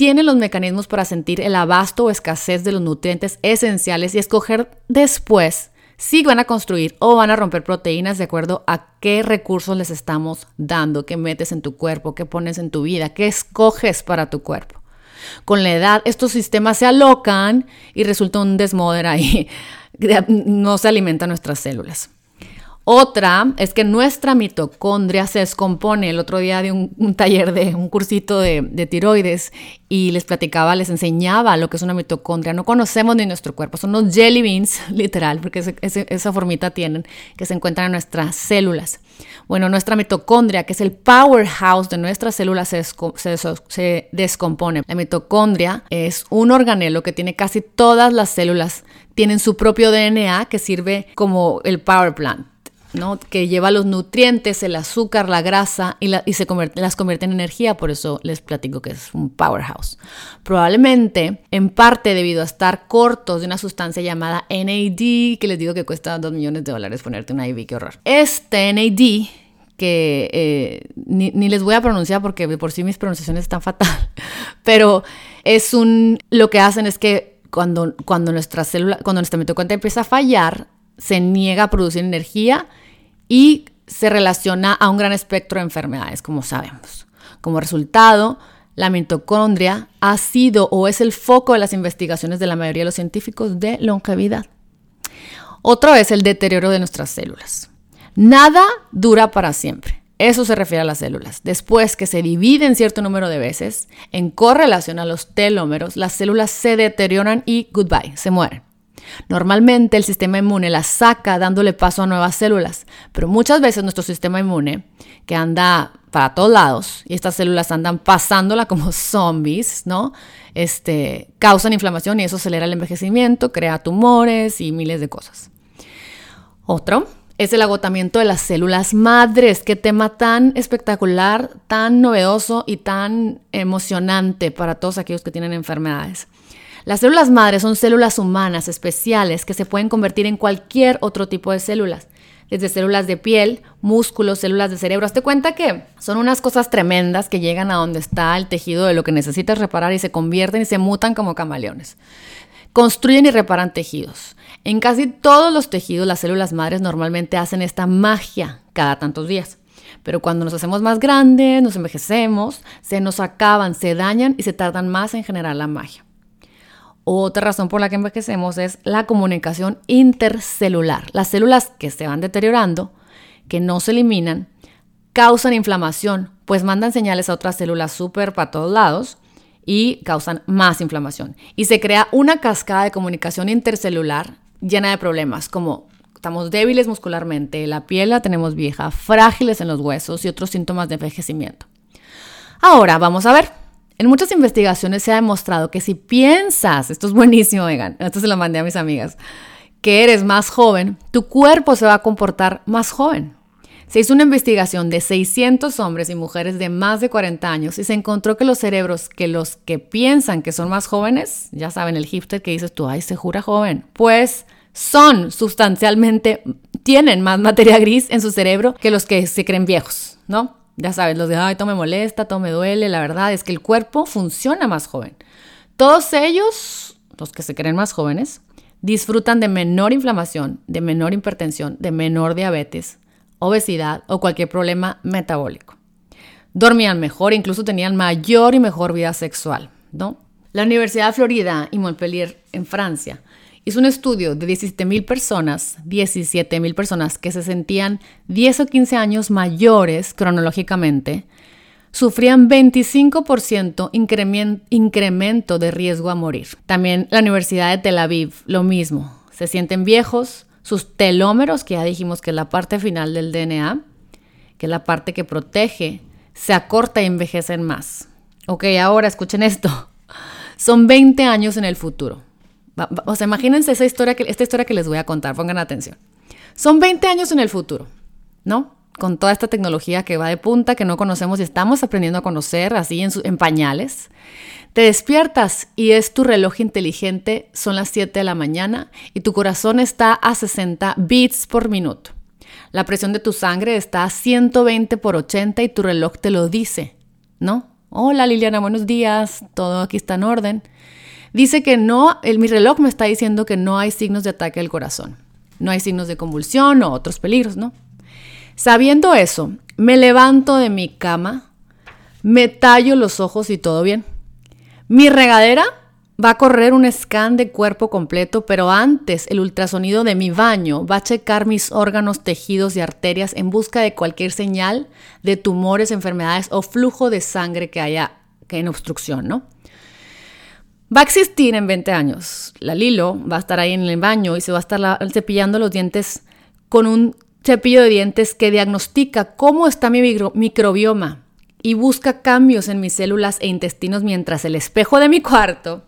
tienen los mecanismos para sentir el abasto o escasez de los nutrientes esenciales y escoger después si van a construir o van a romper proteínas de acuerdo a qué recursos les estamos dando, qué metes en tu cuerpo, qué pones en tu vida, qué escoges para tu cuerpo. Con la edad, estos sistemas se alocan y resulta un desmoder ahí. No se alimentan nuestras células. Otra es que nuestra mitocondria se descompone. El otro día de un, taller de un cursito de, tiroides y les platicaba, les enseñaba lo que es una mitocondria. No conocemos ni nuestro cuerpo, son unos jelly beans, literal, porque esa formita tienen, que se encuentran en nuestras células. Bueno, nuestra mitocondria, que es el powerhouse de nuestras células, se, se descompone. La mitocondria es un organelo que tiene casi todas las células, tienen su propio DNA que sirve como el power plant que lleva los nutrientes, el azúcar, la grasa y, se las convierte en energía, por eso les platico que es un powerhouse. Probablemente, en parte debido a estar cortos de una sustancia llamada NAD, que les digo que cuesta 2 millones de dólares ponerte una IV, qué horror. Este NAD que eh, ni, les voy a pronunciar porque por sí mis pronunciaciones están fatal, pero es un, lo que hacen es que cuando, cuando nuestra célula, cuando nuestra mitocondria empieza a fallar, se niega a producir energía y se relaciona a un gran espectro de enfermedades, como sabemos. Como resultado, la mitocondria ha sido o es el foco de las investigaciones de la mayoría de los científicos de longevidad. Otro es el deterioro de nuestras células. Nada dura para siempre. Eso se refiere a las células. Después que se dividen cierto número de veces, en correlación a los telómeros, las células se deterioran y goodbye, se mueren. Normalmente el sistema inmune las saca dándole paso a nuevas células, pero muchas veces nuestro sistema inmune, que anda para todos lados y estas células andan pasándola como zombies, ¿no? Este, causan inflamación y eso acelera el envejecimiento, crea tumores y miles de cosas. Otro es el agotamiento de las células madres. Qué tema tan espectacular, tan novedoso y tan emocionante para todos aquellos que tienen enfermedades. Las células madres son células humanas especiales que se pueden convertir en cualquier otro tipo de células, desde células de piel, músculos, células de cerebro. Hazte cuenta que son unas cosas tremendas que llegan a donde está el tejido de lo que necesitas reparar y se convierten y se mutan como camaleones. Construyen y reparan tejidos. En casi todos los tejidos las células madres normalmente hacen esta magia cada tantos días. Pero cuando nos hacemos más grandes, nos envejecemos, se nos acaban, se dañan y se tardan más en generar la magia. Otra razón por la que envejecemos es la comunicación intercelular. Las células que se van deteriorando, que no se eliminan, causan inflamación, pues mandan señales a otras células súper para todos lados y causan más inflamación. Y se crea una cascada de comunicación intercelular llena de problemas, como estamos débiles muscularmente, la piel la tenemos vieja, frágiles en los huesos y otros síntomas de envejecimiento. Ahora vamos a ver en muchas investigaciones se ha demostrado que si piensas, esto es buenísimo, Megan, esto se lo mandé a mis amigas, que eres más joven, tu cuerpo se va a comportar más joven. Se hizo una investigación de 600 hombres y mujeres de más de 40 años y se encontró que los cerebros que los que piensan que son más jóvenes, ya saben, el hipster que dices tú, ay, se jura joven, pues son sustancialmente, tienen más materia gris en su cerebro que los que se creen viejos, ¿no? Ya sabes, los de, ay, todo me molesta, todo me duele, la verdad es que el cuerpo funciona más joven. Todos ellos, los que se creen más jóvenes, disfrutan de menor inflamación, de menor hipertensión, de menor diabetes, obesidad o cualquier problema metabólico. Dormían mejor, incluso tenían mayor y mejor vida sexual, ¿no? La Universidad de Florida y Montpellier en Francia Hizo un estudio de 17 mil personas, 17 mil personas que se sentían 10 o 15 años mayores cronológicamente, sufrían 25% incremento de riesgo a morir. También la Universidad de Tel Aviv, lo mismo. Se sienten viejos, sus telómeros, que ya dijimos que es la parte final del DNA, que es la parte que protege, se acorta y envejecen más. Ok, ahora escuchen esto. Son 20 años en el futuro. O sea, imagínense esa historia que, esta historia que les voy a contar, pongan atención. Son 20 años en el futuro, ¿no? Con toda esta tecnología que va de punta, que no conocemos y estamos aprendiendo a conocer así en, pañales. Te despiertas y es tu reloj inteligente, son las 7 de la mañana y tu corazón está a 60 beats por minuto. La presión de tu sangre está a 120 por 80 y tu reloj te lo dice, ¿no? Hola Liliana, buenos días, todo aquí está en orden. Dice que no, el, mi reloj me está diciendo que no hay signos de ataque al corazón, no hay signos de convulsión o otros peligros, ¿no? Sabiendo eso, me levanto de mi cama, me tallo los ojos y todo bien. Mi regadera va a correr un scan de cuerpo completo, pero antes el ultrasonido de mi baño va a checar mis órganos, tejidos y arterias en busca de cualquier señal de tumores, enfermedades o flujo de sangre que haya en obstrucción, ¿no? Va a existir en 20 años. La Lilo va a estar ahí en el baño y se va a estar cepillando los dientes con un cepillo de dientes que diagnostica cómo está mi microbioma y busca cambios en mis células e intestinos mientras el espejo de mi cuarto,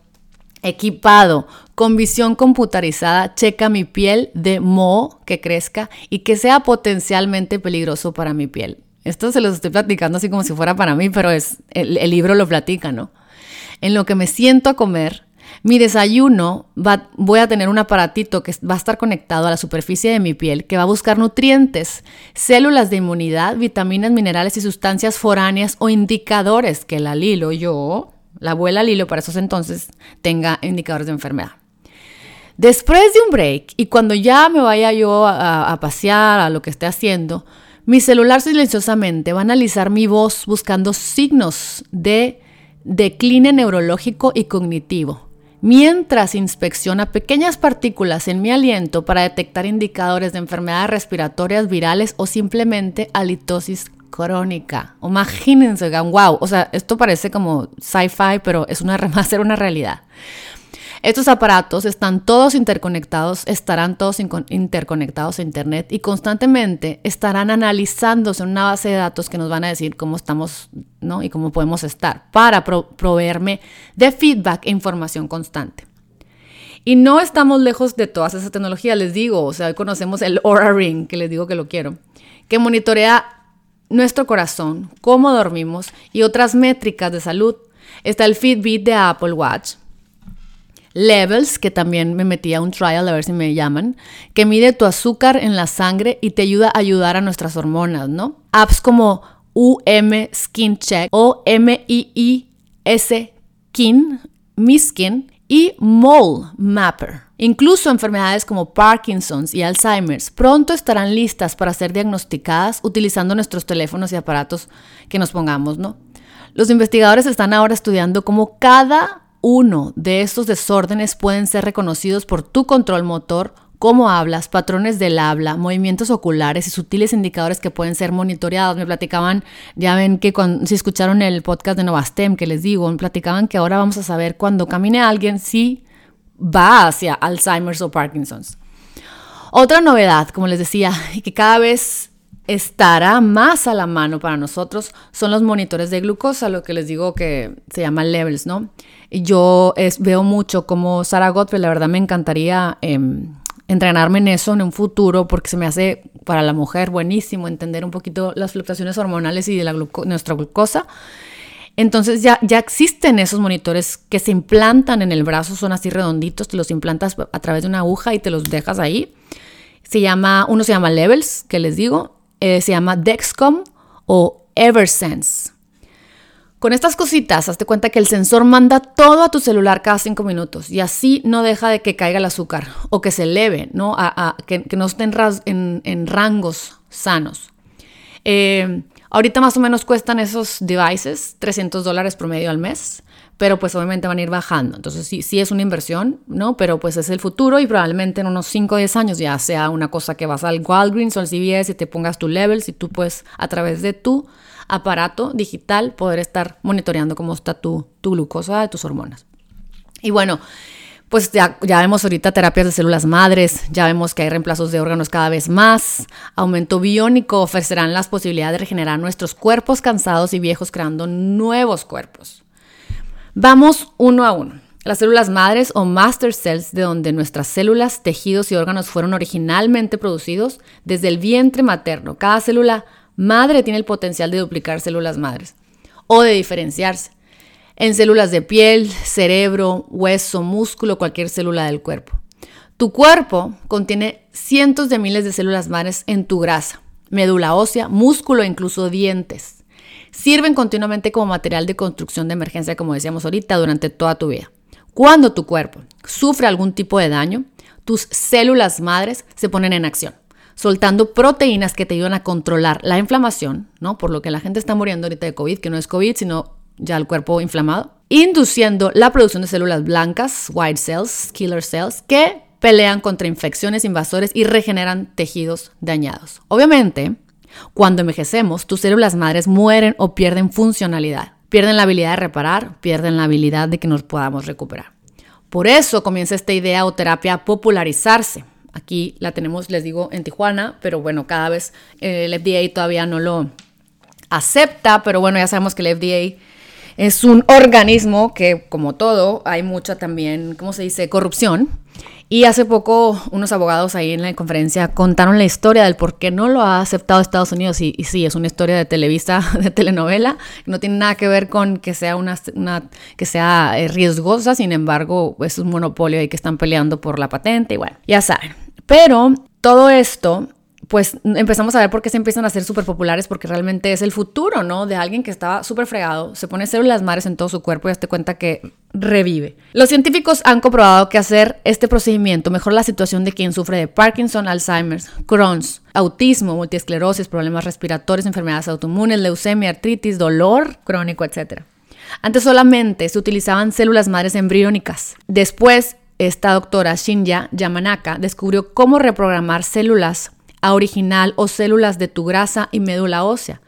equipado con visión computarizada, checa mi piel de moho que crezca y que sea potencialmente peligroso para mi piel. Esto se los estoy platicando así como si fuera para mí, pero es el, el libro lo platica, ¿no? En lo que me siento a comer, mi desayuno va, voy a tener un aparatito que va a estar conectado a la superficie de mi piel que va a buscar nutrientes, células de inmunidad, vitaminas, minerales y sustancias foráneas o indicadores que la Lilo, yo, la abuela Lilo para esos entonces, tenga indicadores de enfermedad. Después de un break y cuando ya me vaya yo a, a pasear, a lo que esté haciendo, mi celular silenciosamente va a analizar mi voz buscando signos de decline neurológico y cognitivo, mientras inspecciona pequeñas partículas en mi aliento para detectar indicadores de enfermedades respiratorias virales o simplemente halitosis crónica. Imagínense, wow, o sea, esto parece como sci-fi, pero es una, va a ser una realidad. Estos aparatos están todos interconectados, estarán todos interconectados a Internet y constantemente estarán analizándose en una base de datos que nos van a decir cómo estamos ¿no? y cómo podemos estar para proveerme de feedback e información constante. Y no estamos lejos de todas esas tecnologías, les digo, o sea, hoy conocemos el Aura Ring, que les digo que lo quiero, que monitorea nuestro corazón, cómo dormimos y otras métricas de salud. Está el Fitbit de Apple Watch, Levels, que también me metí a un trial a ver si me llaman, que mide tu azúcar en la sangre y te ayuda a ayudar a nuestras hormonas, ¿no? Apps como UM Skin Check o M-I-I-S Skin, Mi Skin y Mole Mapper. Incluso enfermedades como Parkinson's y Alzheimer's pronto estarán listas para ser diagnosticadas utilizando nuestros teléfonos y aparatos que nos pongamos, ¿no? Los investigadores están ahora estudiando cómo cada uno de estos desórdenes pueden ser reconocidos por tu control motor, cómo hablas, patrones del habla, movimientos oculares y sutiles indicadores que pueden ser monitoreados. Me platicaban, ya ven que cuando, si escucharon el podcast de Novastem que les digo, me platicaban que ahora vamos a saber cuando camine alguien si va hacia Alzheimer's o Parkinson's. Otra novedad, como les decía, y que cada vez estará más a la mano para nosotros son los monitores de glucosa, lo que les digo que se llama levels, ¿no? Y yo veo mucho como Sarah Godfrey, la verdad me encantaría em, entrenarme en eso en un futuro porque se me hace para la mujer buenísimo entender un poquito las fluctuaciones hormonales y de la nuestra glucosa. Entonces ya, ya existen esos monitores que se implantan en el brazo, son así redonditos, te los implantas a través de una aguja y te los dejas ahí. Se llama, uno se llama Levels, que les digo, eh, se llama Dexcom o Eversense. Con estas cositas, hazte cuenta que el sensor manda todo a tu celular cada cinco minutos y así no deja de que caiga el azúcar o que se eleve, ¿no? A, que, no esté en, rangos sanos. Eh, ahorita más o menos cuestan esos devices 300 dólares promedio al mes pero pues obviamente van a ir bajando. Entonces sí, sí es una inversión, ¿no? Pero pues es el futuro y probablemente en unos 5 o 10 años ya sea una cosa que vas al Walgreens o al CVS y te pongas tu level, si tú puedes a través de tu aparato digital poder estar monitoreando cómo está tu, tu glucosa de tus hormonas. Y bueno, pues ya, ya, vemos ahorita terapias de células madres, ya vemos que hay reemplazos de órganos cada vez más, aumento biónico ofrecerán las posibilidades de regenerar nuestros cuerpos cansados y viejos creando nuevos cuerpos. Vamos uno a uno. Las células madres o master cells, de donde nuestras células, tejidos y órganos fueron originalmente producidos desde el vientre materno. Cada célula madre tiene el potencial de duplicar células madres o de diferenciarse en células de piel, cerebro, hueso, músculo, cualquier célula del cuerpo. Tu cuerpo contiene cientos de miles de células madres en tu grasa, médula ósea, músculo e incluso dientes sirven continuamente como material de construcción de emergencia, como decíamos ahorita, durante toda tu vida. Cuando tu cuerpo sufre algún tipo de daño, tus células madres se ponen en acción, soltando proteínas que te ayudan a controlar la inflamación, ¿no? Por lo que la gente está muriendo ahorita de COVID, que no es COVID, sino ya el cuerpo inflamado, induciendo la producción de células blancas, white cells, killer cells, que pelean contra infecciones invasores y regeneran tejidos dañados. Obviamente, cuando envejecemos, tus células madres mueren o pierden funcionalidad. Pierden la habilidad de reparar, pierden la habilidad de que nos podamos recuperar. Por eso comienza esta idea o terapia a popularizarse. Aquí la tenemos, les digo, en Tijuana, pero bueno, cada vez eh, el FDA todavía no lo acepta, pero bueno, ya sabemos que el FDA es un organismo que, como todo, hay mucha también, ¿cómo se dice?, corrupción. Y hace poco unos abogados ahí en la conferencia contaron la historia del por qué no lo ha aceptado Estados Unidos. Y, sí, es una historia de Televisa, de telenovela. No tiene nada que ver con que sea, una, que sea eh, riesgosa. Sin embargo, es un monopolio ahí que están peleando por la patente. Y bueno, ya saben. Pero todo esto pues empezamos a ver por qué se empiezan a hacer súper populares, porque realmente es el futuro, ¿no? De alguien que estaba súper fregado, se pone células madres en todo su cuerpo y te cuenta que revive. Los científicos han comprobado que hacer este procedimiento mejora la situación de quien sufre de Parkinson, Alzheimer's, Crohn's, autismo, multiesclerosis, problemas respiratorios, enfermedades autoinmunes, leucemia, artritis, dolor crónico, etc. Antes solamente se utilizaban células madres embriónicas. Después, esta doctora Shinya Yamanaka descubrió cómo reprogramar células a original o células de tu grasa y médula ósea.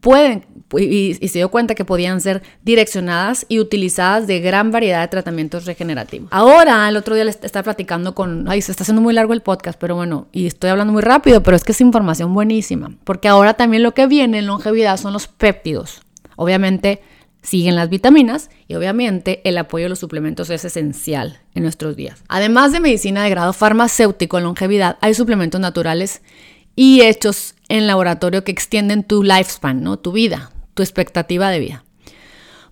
Pueden, y, se dio cuenta que podían ser direccionadas y utilizadas de gran variedad de tratamientos regenerativos. Ahora, el otro día les estaba platicando con, ay, se está haciendo muy largo el podcast, pero bueno, y estoy hablando muy rápido, pero es que es información buenísima, porque ahora también lo que viene en longevidad son los péptidos. Obviamente, siguen las vitaminas y obviamente el apoyo de los suplementos es esencial en nuestros días. Además de medicina de grado farmacéutico en longevidad, hay suplementos naturales y hechos en laboratorio que extienden tu lifespan, ¿no? tu vida, tu expectativa de vida.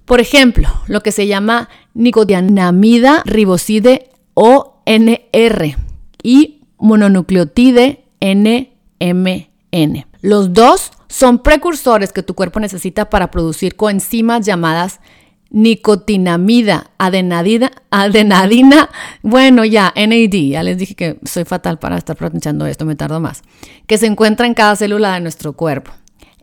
Por ejemplo, lo que se llama nicotinamida riboside o NR y mononucleotide NMN. Los dos son precursores que tu cuerpo necesita para producir coenzimas llamadas nicotinamida, adenadina, adenadina, bueno ya, NAD, ya les dije que soy fatal para estar pronunciando esto, me tardo más, que se encuentra en cada célula de nuestro cuerpo.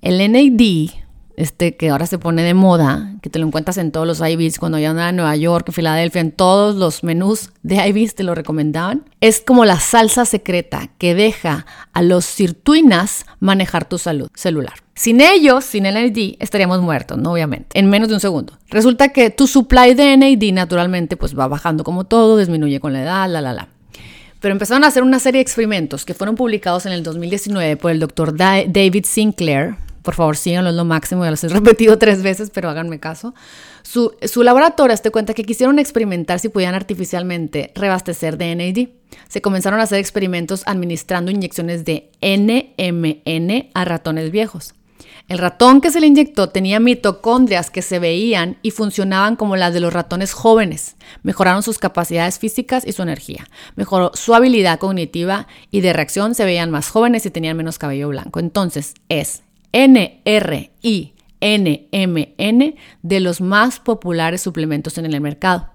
El NAD este que ahora se pone de moda, que te lo encuentras en todos los IVs, cuando yo andaba en Nueva York, Filadelfia, en todos los menús de IVs te lo recomendaban, es como la salsa secreta que deja a los sirtuinas manejar tu salud celular. Sin ellos, sin el NAD, estaríamos muertos, ¿no? Obviamente, en menos de un segundo. Resulta que tu supply de NAD naturalmente pues va bajando como todo, disminuye con la edad, la, la, la. Pero empezaron a hacer una serie de experimentos que fueron publicados en el 2019 por el doctor David Sinclair, por favor síganlo, es lo máximo, ya lo he repetido tres veces, pero háganme caso. Su, su laboratorio te cuenta que quisieron experimentar si podían artificialmente reabastecer de NAD. Se comenzaron a hacer experimentos administrando inyecciones de NMN a ratones viejos. El ratón que se le inyectó tenía mitocondrias que se veían y funcionaban como las de los ratones jóvenes. Mejoraron sus capacidades físicas y su energía. Mejoró su habilidad cognitiva y de reacción se veían más jóvenes y tenían menos cabello blanco. Entonces es NRI-NMN de los más populares suplementos en el mercado.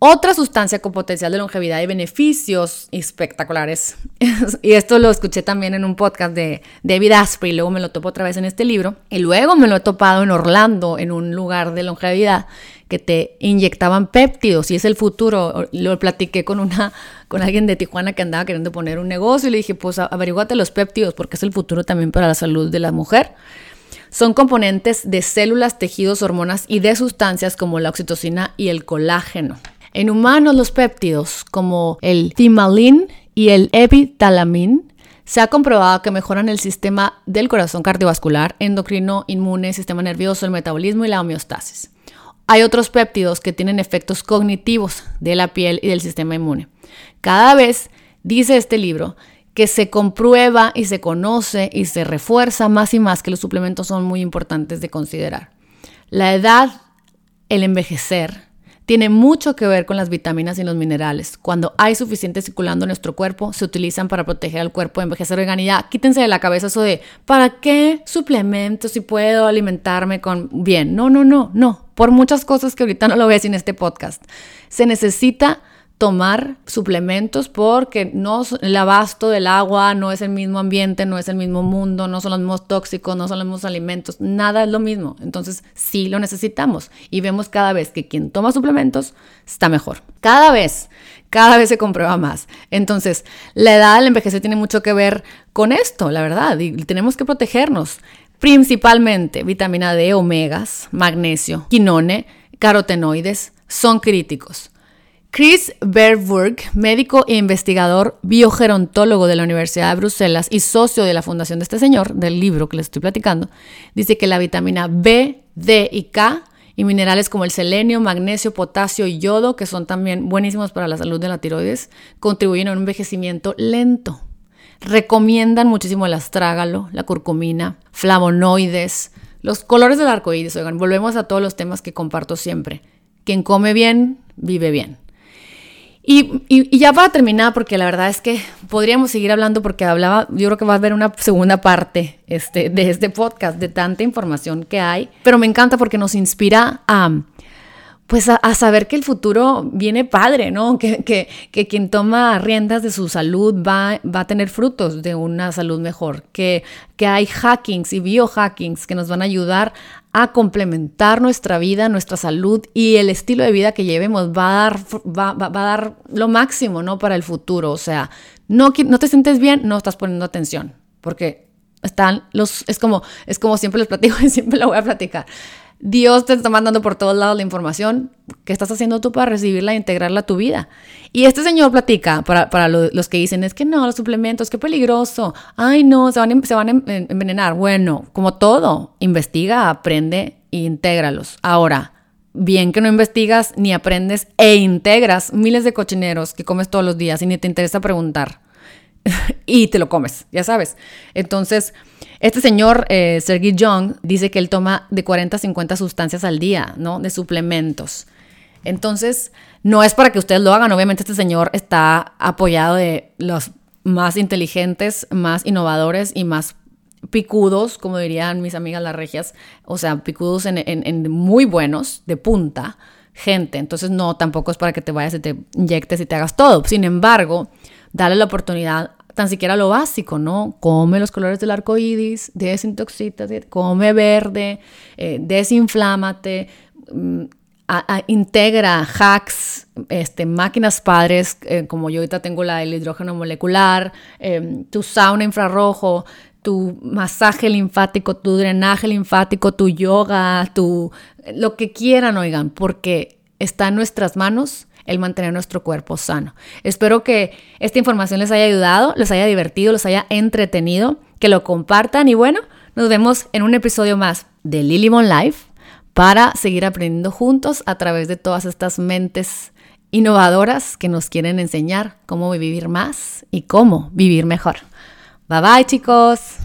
Otra sustancia con potencial de longevidad y beneficios espectaculares, y esto lo escuché también en un podcast de David Asprey, luego me lo topo otra vez en este libro, y luego me lo he topado en Orlando, en un lugar de longevidad, que te inyectaban péptidos, y es el futuro. Lo platiqué con, una, con alguien de Tijuana que andaba queriendo poner un negocio, y le dije, pues averiguate los péptidos, porque es el futuro también para la salud de la mujer. Son componentes de células, tejidos, hormonas y de sustancias como la oxitocina y el colágeno. En humanos los péptidos como el thimalin y el epitalamin se ha comprobado que mejoran el sistema del corazón cardiovascular, endocrino, inmune, sistema nervioso, el metabolismo y la homeostasis. Hay otros péptidos que tienen efectos cognitivos de la piel y del sistema inmune. Cada vez, dice este libro, que se comprueba y se conoce y se refuerza más y más que los suplementos son muy importantes de considerar. La edad, el envejecer, tiene mucho que ver con las vitaminas y los minerales. Cuando hay suficiente circulando en nuestro cuerpo, se utilizan para proteger al cuerpo de envejecer veganidad. Quítense de la cabeza eso de, ¿para qué suplementos si puedo alimentarme con bien? No, no, no, no. Por muchas cosas que ahorita no lo ves en este podcast. Se necesita tomar suplementos porque no el abasto del agua no es el mismo ambiente, no es el mismo mundo, no son los mismos tóxicos, no son los mismos alimentos, nada es lo mismo. Entonces sí lo necesitamos y vemos cada vez que quien toma suplementos está mejor. Cada vez, cada vez se comprueba más. Entonces, la edad del envejecer tiene mucho que ver con esto, la verdad, y tenemos que protegernos. Principalmente vitamina D, omegas, magnesio, quinone, carotenoides son críticos. Chris Berburg, médico e investigador biogerontólogo de la Universidad de Bruselas y socio de la fundación de este señor, del libro que les estoy platicando, dice que la vitamina B, D y K y minerales como el selenio, magnesio, potasio y yodo, que son también buenísimos para la salud de la tiroides, contribuyen a un envejecimiento lento. Recomiendan muchísimo el astrágalo, la curcumina, flavonoides, los colores del arco iris. Oigan, volvemos a todos los temas que comparto siempre. Quien come bien, vive bien. Y, ya para terminar, porque la verdad es que podríamos seguir hablando porque hablaba, yo creo que va a haber una segunda parte este, de este podcast, de tanta información que hay, pero me encanta porque nos inspira a, pues a, saber que el futuro viene padre, ¿no? Que, que, que, quien toma riendas de su salud va, va a tener frutos de una salud mejor, que, que hay hackings y biohackings que nos van a ayudar a complementar nuestra vida, nuestra salud y el estilo de vida que llevemos va a dar, va, va, va a dar lo máximo, ¿no? Para el futuro. O sea, no, no te sientes bien, no estás poniendo atención, porque están los, es como, es como siempre les platico y siempre lo voy a platicar Dios te está mandando por todos lados la información. ¿Qué estás haciendo tú para recibirla e integrarla a tu vida? Y este señor platica para, los que dicen, es que no, los suplementos, qué peligroso. Ay, no, se van, se van a envenenar. Bueno, como todo, investiga, aprende e intégralos. Ahora, bien que no investigas ni aprendes e integras miles de cochineros que comes todos los días y ni te interesa preguntar. Y te lo comes, ya sabes. Entonces, este señor, eh, Sergey Young, dice que él toma de 40 a 50 sustancias al día, ¿no? De suplementos. Entonces, no es para que ustedes lo hagan. Obviamente, este señor está apoyado de los más inteligentes, más innovadores y más picudos, como dirían mis amigas las regias, o sea, picudos en, en muy buenos, de punta, gente. Entonces, no, tampoco es para que te vayas y te inyectes y te hagas todo. Sin embargo, dale la oportunidad tan siquiera lo básico, ¿no? Come los colores del arco iris, desintoxítate, come verde, eh, desinflámate, mm, integra hacks, este, máquinas padres, eh, como yo ahorita tengo la del hidrógeno molecular, em, tu sauna infrarrojo, tu masaje linfático, tu drenaje linfático, tu yoga, tu lo que quieran, oigan, porque está en nuestras manos el mantener nuestro cuerpo sano. Espero que esta información les haya ayudado, les haya divertido, les haya entretenido, que lo compartan y bueno, nos vemos en un episodio más de Lilymon Life para seguir aprendiendo juntos a través de todas estas mentes innovadoras que nos quieren enseñar cómo vivir más y cómo vivir mejor. Bye bye chicos.